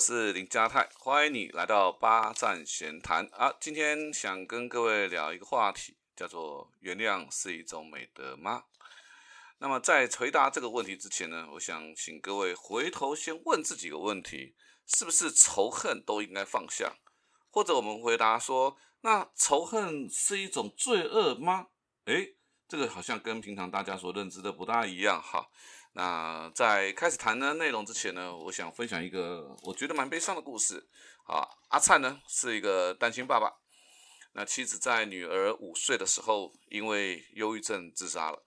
是林家泰，欢迎你来到八站闲谈啊。今天想跟各位聊一个话题，叫做“原谅是一种美德吗？”那么在回答这个问题之前呢，我想请各位回头先问自己一个问题：是不是仇恨都应该放下？或者我们回答说，那仇恨是一种罪恶吗？诶，这个好像跟平常大家所认知的不大一样哈。那在开始谈的内容之前呢，我想分享一个我觉得蛮悲伤的故事。啊，阿灿呢是一个单亲爸爸，那妻子在女儿五岁的时候因为忧郁症自杀了，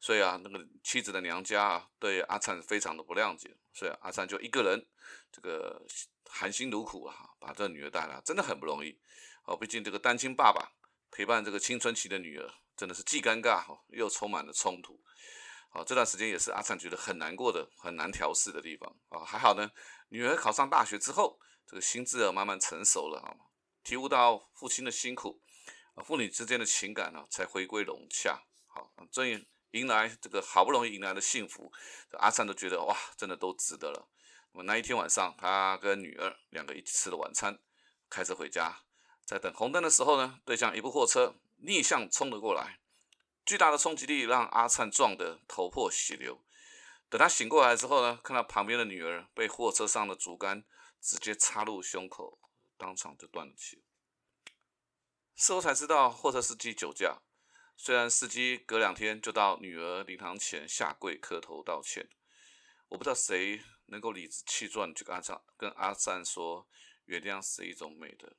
所以啊，那个妻子的娘家啊对阿灿非常的不谅解，所以阿灿就一个人这个含辛茹苦啊把这女儿带来，真的很不容易。哦，毕竟这个单亲爸爸陪伴这个青春期的女儿，真的是既尴尬又充满了冲突。哦，这段时间也是阿灿觉得很难过的、很难调试的地方啊。还好呢，女儿考上大学之后，这个心智啊慢慢成熟了啊，体悟到父亲的辛苦啊，父女之间的情感呢才回归融洽。好，终于迎来这个好不容易迎来的幸福，阿灿都觉得哇，真的都值得了。那么那一天晚上，他跟女儿两个一起吃了晚餐，开车回家，在等红灯的时候呢，对向一部货车逆向冲了过来。巨大的冲击力让阿灿撞得头破血流。等他醒过来之后呢，看到旁边的女儿被货车上的竹竿直接插入胸口，当场就断了气。事后才知道，货车司机酒驾。虽然司机隔两天就到女儿灵堂前下跪磕头道歉，我不知道谁能够理直气壮去跟阿灿跟阿灿说原谅是一种美德。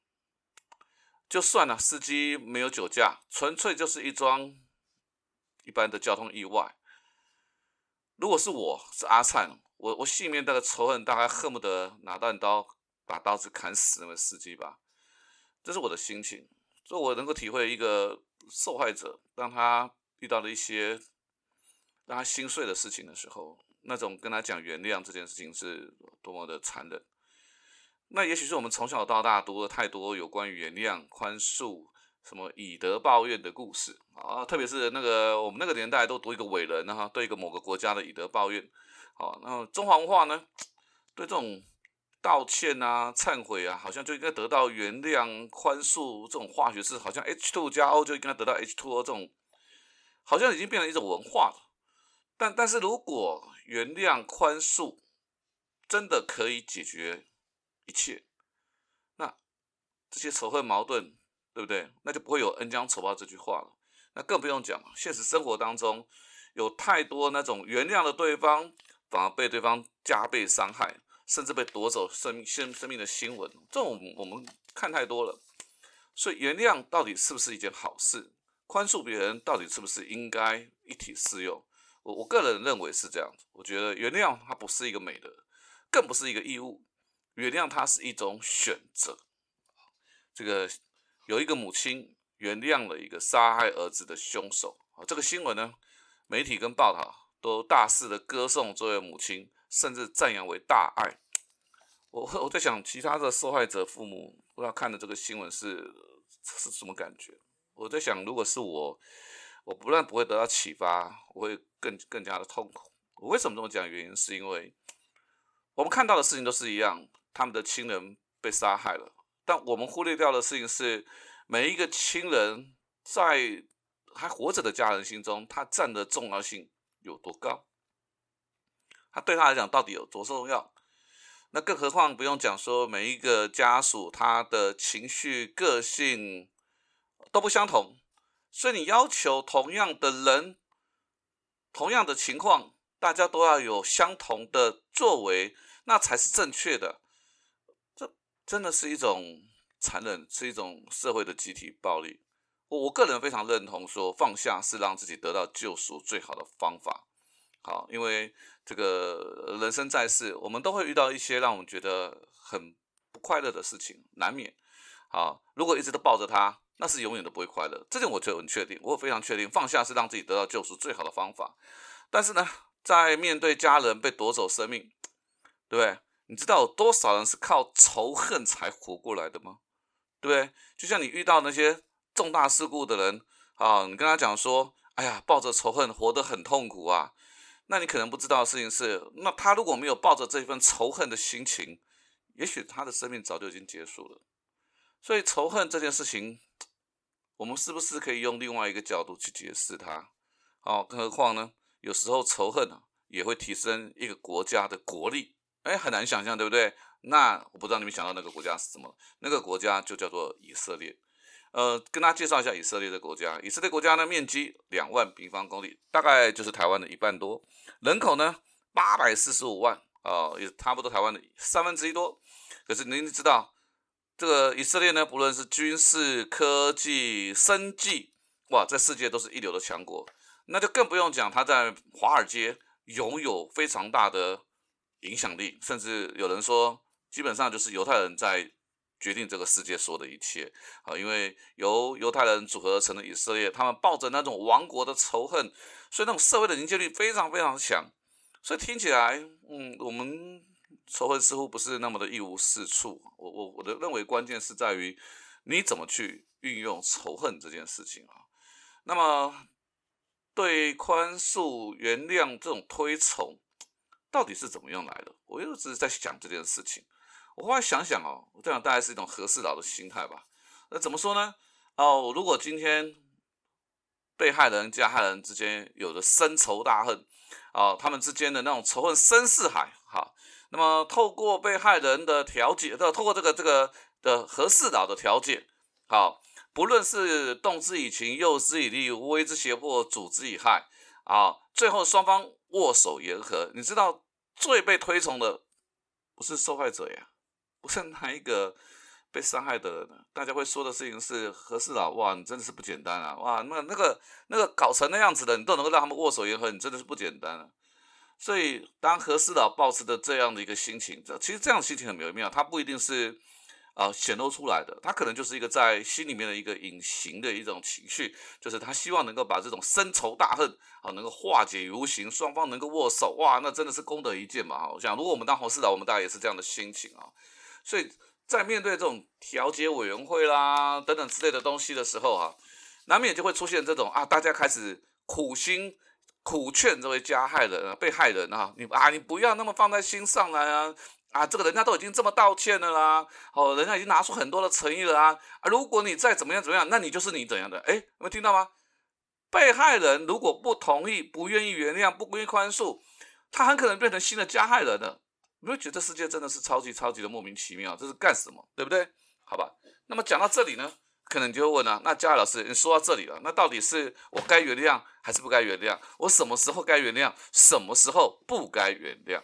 就算了，司机没有酒驾，纯粹就是一桩。一般的交通意外，如果是我是阿灿，我我心里面那个仇恨大概恨不得拿断刀把刀子砍死那位司机吧，这是我的心情，所以我能够体会一个受害者当他遇到了一些让他心碎的事情的时候，那种跟他讲原谅这件事情是多么的残忍。那也许是我们从小到大读了太多有关于原谅、宽恕。什么以德报怨的故事啊？特别是那个我们那个年代都读一个伟人哈，对一个某个国家的以德报怨。好，那中华文化呢，对这种道歉啊、忏悔啊，好像就应该得到原谅、宽恕这种化学式，好像 H2 加 O 就应该得到 H2O 这种，好像已经变成一种文化了。但但是如果原谅、宽恕真的可以解决一切，那这些仇恨矛盾。对不对？那就不会有恩将仇报这句话了。那更不用讲了。现实生活当中，有太多那种原谅了对方，反而被对方加倍伤害，甚至被夺走生命、生生命的新闻，这种我们看太多了。所以，原谅到底是不是一件好事？宽恕别人到底是不是应该一体适用？我我个人认为是这样子。我觉得原谅它不是一个美德，更不是一个义务。原谅它是一种选择。这个。有一个母亲原谅了一个杀害儿子的凶手啊！这个新闻呢，媒体跟报道都大肆的歌颂这位母亲，甚至赞扬为大爱。我我在想，其他的受害者父母不知道看的这个新闻是是什么感觉？我在想，如果是我，我不但不会得到启发，我会更更加的痛苦。我为什么这么讲？原因是因为我们看到的事情都是一样，他们的亲人被杀害了。但我们忽略掉的事情是，每一个亲人在还活着的家人心中，他占的重要性有多高？他对他来讲到底有多重要？那更何况不用讲说，每一个家属他的情绪、个性都不相同，所以你要求同样的人、同样的情况，大家都要有相同的作为，那才是正确的。真的是一种残忍，是一种社会的集体暴力。我我个人非常认同说，放下是让自己得到救赎最好的方法。好，因为这个人生在世，我们都会遇到一些让我们觉得很不快乐的事情，难免。好，如果一直都抱着他，那是永远都不会快乐。这点我就很确定，我非常确定，放下是让自己得到救赎最好的方法。但是呢，在面对家人被夺走生命，对不对？你知道有多少人是靠仇恨才活过来的吗？对不对？就像你遇到那些重大事故的人啊，你跟他讲说：“哎呀，抱着仇恨活得很痛苦啊。”那你可能不知道的事情是，那他如果没有抱着这份仇恨的心情，也许他的生命早就已经结束了。所以仇恨这件事情，我们是不是可以用另外一个角度去解释它？哦，更何况呢，有时候仇恨啊也会提升一个国家的国力。哎，很难想象，对不对？那我不知道你们想到那个国家是什么？那个国家就叫做以色列。呃，跟大家介绍一下以色列的国家。以色列国家呢，面积两万平方公里，大概就是台湾的一半多。人口呢，八百四十五万，啊，也差不多台湾的三分之一多。可是您知道，这个以色列呢，不论是军事、科技、生计，哇，在世界都是一流的强国。那就更不用讲，它在华尔街拥有非常大的影响力，甚至有人说，基本上就是犹太人在。决定这个世界说的一切啊，因为由犹太人组合成的以色列，他们抱着那种亡国的仇恨，所以那种社会的凝聚力非常非常强。所以听起来，嗯，我们仇恨似乎不是那么的一无是处。我我我的认为关键是在于你怎么去运用仇恨这件事情啊。那么对宽恕、原谅这种推崇，到底是怎么样来的？我一直在想这件事情。我后来想想哦，我这样大概是一种和事佬的心态吧。那怎么说呢？哦，如果今天被害人、加害人之间有着深仇大恨，哦，他们之间的那种仇恨深似海，好，那么透过被害人的调解，透过这个这个的和事佬的调解，好，不论是动之以情、诱之以利、威之胁迫、阻之以害，啊，最后双方握手言和。你知道最被推崇的不是受害者呀？不是哪一个被伤害的人，大家会说的事情是何事佬，哇，你真的是不简单啊，哇，那那个那个搞成那样子的，你都能够让他们握手言和，你真的是不简单啊。所以当何事佬保持的这样的一个心情，这其实这样的心情很微妙，他不一定是啊显露出来的，他可能就是一个在心里面的一个隐形的一种情绪，就是他希望能够把这种深仇大恨啊能够化解于无形，双方能够握手，哇，那真的是功德一件嘛。我想如果我们当和事佬，我们大概也是这样的心情啊。所以在面对这种调解委员会啦等等之类的东西的时候啊，难免就会出现这种啊，大家开始苦心苦劝这位加害人啊、被害人啊，你啊，你不要那么放在心上来啊，啊，这个人家都已经这么道歉了啦，哦，人家已经拿出很多的诚意了啊，啊，如果你再怎么样怎么样，那你就是你怎样的？哎，有没有听到吗？被害人如果不同意、不愿意原谅、不愿意宽恕，他很可能变成新的加害人了。你会觉得世界真的是超级超级的莫名其妙，这是干什么？对不对？好吧，那么讲到这里呢，可能你就会问了，那嘉老师，你说到这里了，那到底是我该原谅还是不该原谅？我什么时候该原谅，什么时候不该原谅？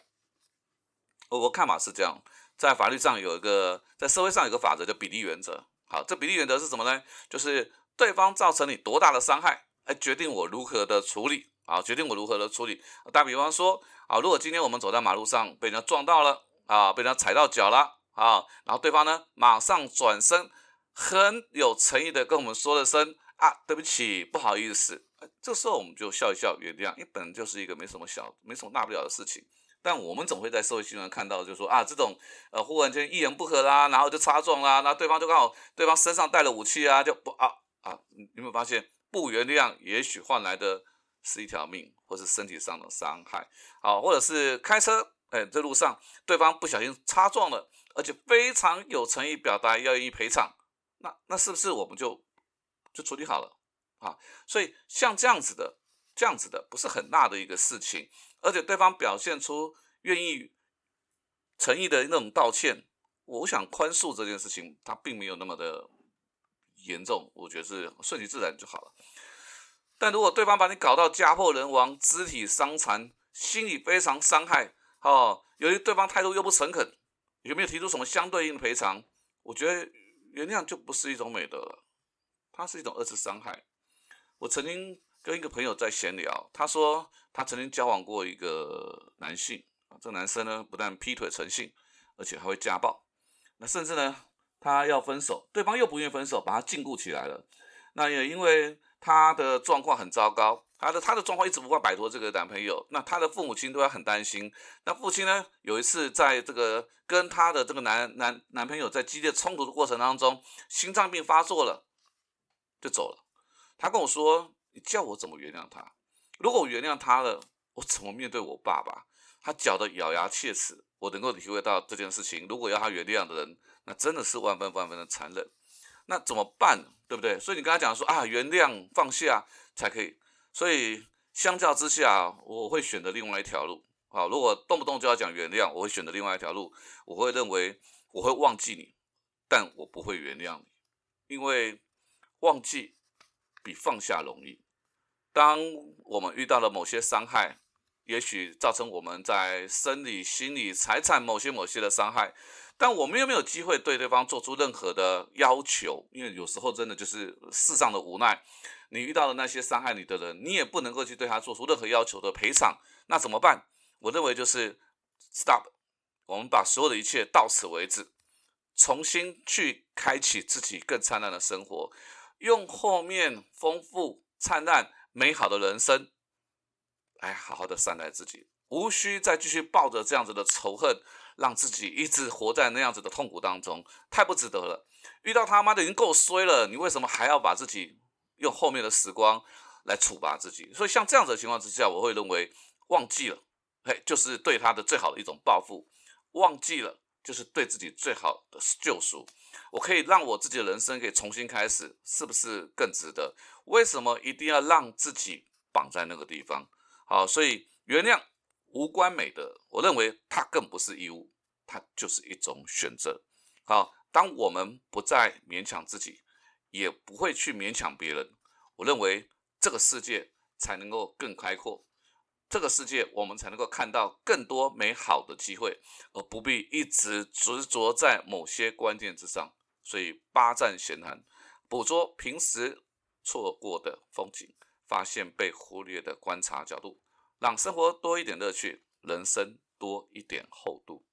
我看法是这样，在法律上有一个，在社会上有个法则叫比例原则。好，这比例原则是什么呢？就是对方造成你多大的伤害，来决定我如何的处理。啊，决定我如何的处理。打比方说，啊，如果今天我们走在马路上被人家撞到了，啊，被人家踩到脚了，啊，然后对方呢马上转身，很有诚意的跟我们说了声啊，对不起，不好意思。这时候我们就笑一笑，原谅，因为本就是一个没什么小、没什么大不了的事情。但我们总会在社会新闻看到，就说啊，这种呃忽然间一言不合啦，然后就擦撞啦，那对方就刚好对方身上带了武器啊，就不啊啊，你有没有发现不原谅，也许换来的？是一条命，或是身体上的伤害，好，或者是开车，哎，在路上对方不小心擦撞了，而且非常有诚意表达要愿意赔偿，那那是不是我们就就处理好了啊？所以像这样子的，这样子的不是很大的一个事情，而且对方表现出愿意诚意的那种道歉，我想宽恕这件事情，它并没有那么的严重，我觉得是顺其自然就好了。但如果对方把你搞到家破人亡、肢体伤残、心理非常伤害，哦，由于对方态度又不诚恳，有没有提出什么相对应的赔偿？我觉得原谅就不是一种美德了，它是一种二次伤害。我曾经跟一个朋友在闲聊，他说他曾经交往过一个男性，这个男生呢不但劈腿成性，而且还会家暴，那甚至呢他要分手，对方又不愿意分手，把他禁锢起来了。那也因为。他的状况很糟糕，他的他的状况一直无法摆脱这个男朋友，那他的父母亲都要很担心。那父亲呢，有一次在这个跟他的这个男男男朋友在激烈冲突的过程当中，心脏病发作了，就走了。他跟我说：“你叫我怎么原谅他？如果我原谅他了，我怎么面对我爸爸？他搅得咬牙切齿，我能够体会到这件事情。如果要他原谅的人，那真的是万分万分的残忍。那怎么办？对不对？所以你跟他讲说啊，原谅放下才可以。所以相较之下，我会选择另外一条路。好，如果动不动就要讲原谅，我会选择另外一条路。我会认为我会忘记你，但我不会原谅你，因为忘记比放下容易。当我们遇到了某些伤害，也许造成我们在生理、心理、财产某些某些的伤害，但我们又没有机会对对方做出任何的要求，因为有时候真的就是世上的无奈。你遇到了那些伤害你的人，你也不能够去对他做出任何要求的赔偿，那怎么办？我认为就是 stop，我们把所有的一切到此为止，重新去开启自己更灿烂的生活，用后面丰富、灿烂。美好的人生，来好好的善待自己，无需再继续抱着这样子的仇恨，让自己一直活在那样子的痛苦当中，太不值得了。遇到他妈的已经够衰了，你为什么还要把自己用后面的时光来处罚自己？所以像这样子的情况之下，我会认为忘记了，嘿，就是对他的最好的一种报复；忘记了，就是对自己最好的救赎。我可以让我自己的人生可以重新开始，是不是更值得？为什么一定要让自己绑在那个地方？好，所以原谅无关美德，我认为它更不是义务，它就是一种选择。好，当我们不再勉强自己，也不会去勉强别人，我认为这个世界才能够更开阔，这个世界我们才能够看到更多美好的机会，而不必一直执着在某些关键之上。所以，八站闲谈，捕捉平时。错过的风景，发现被忽略的观察角度，让生活多一点乐趣，人生多一点厚度。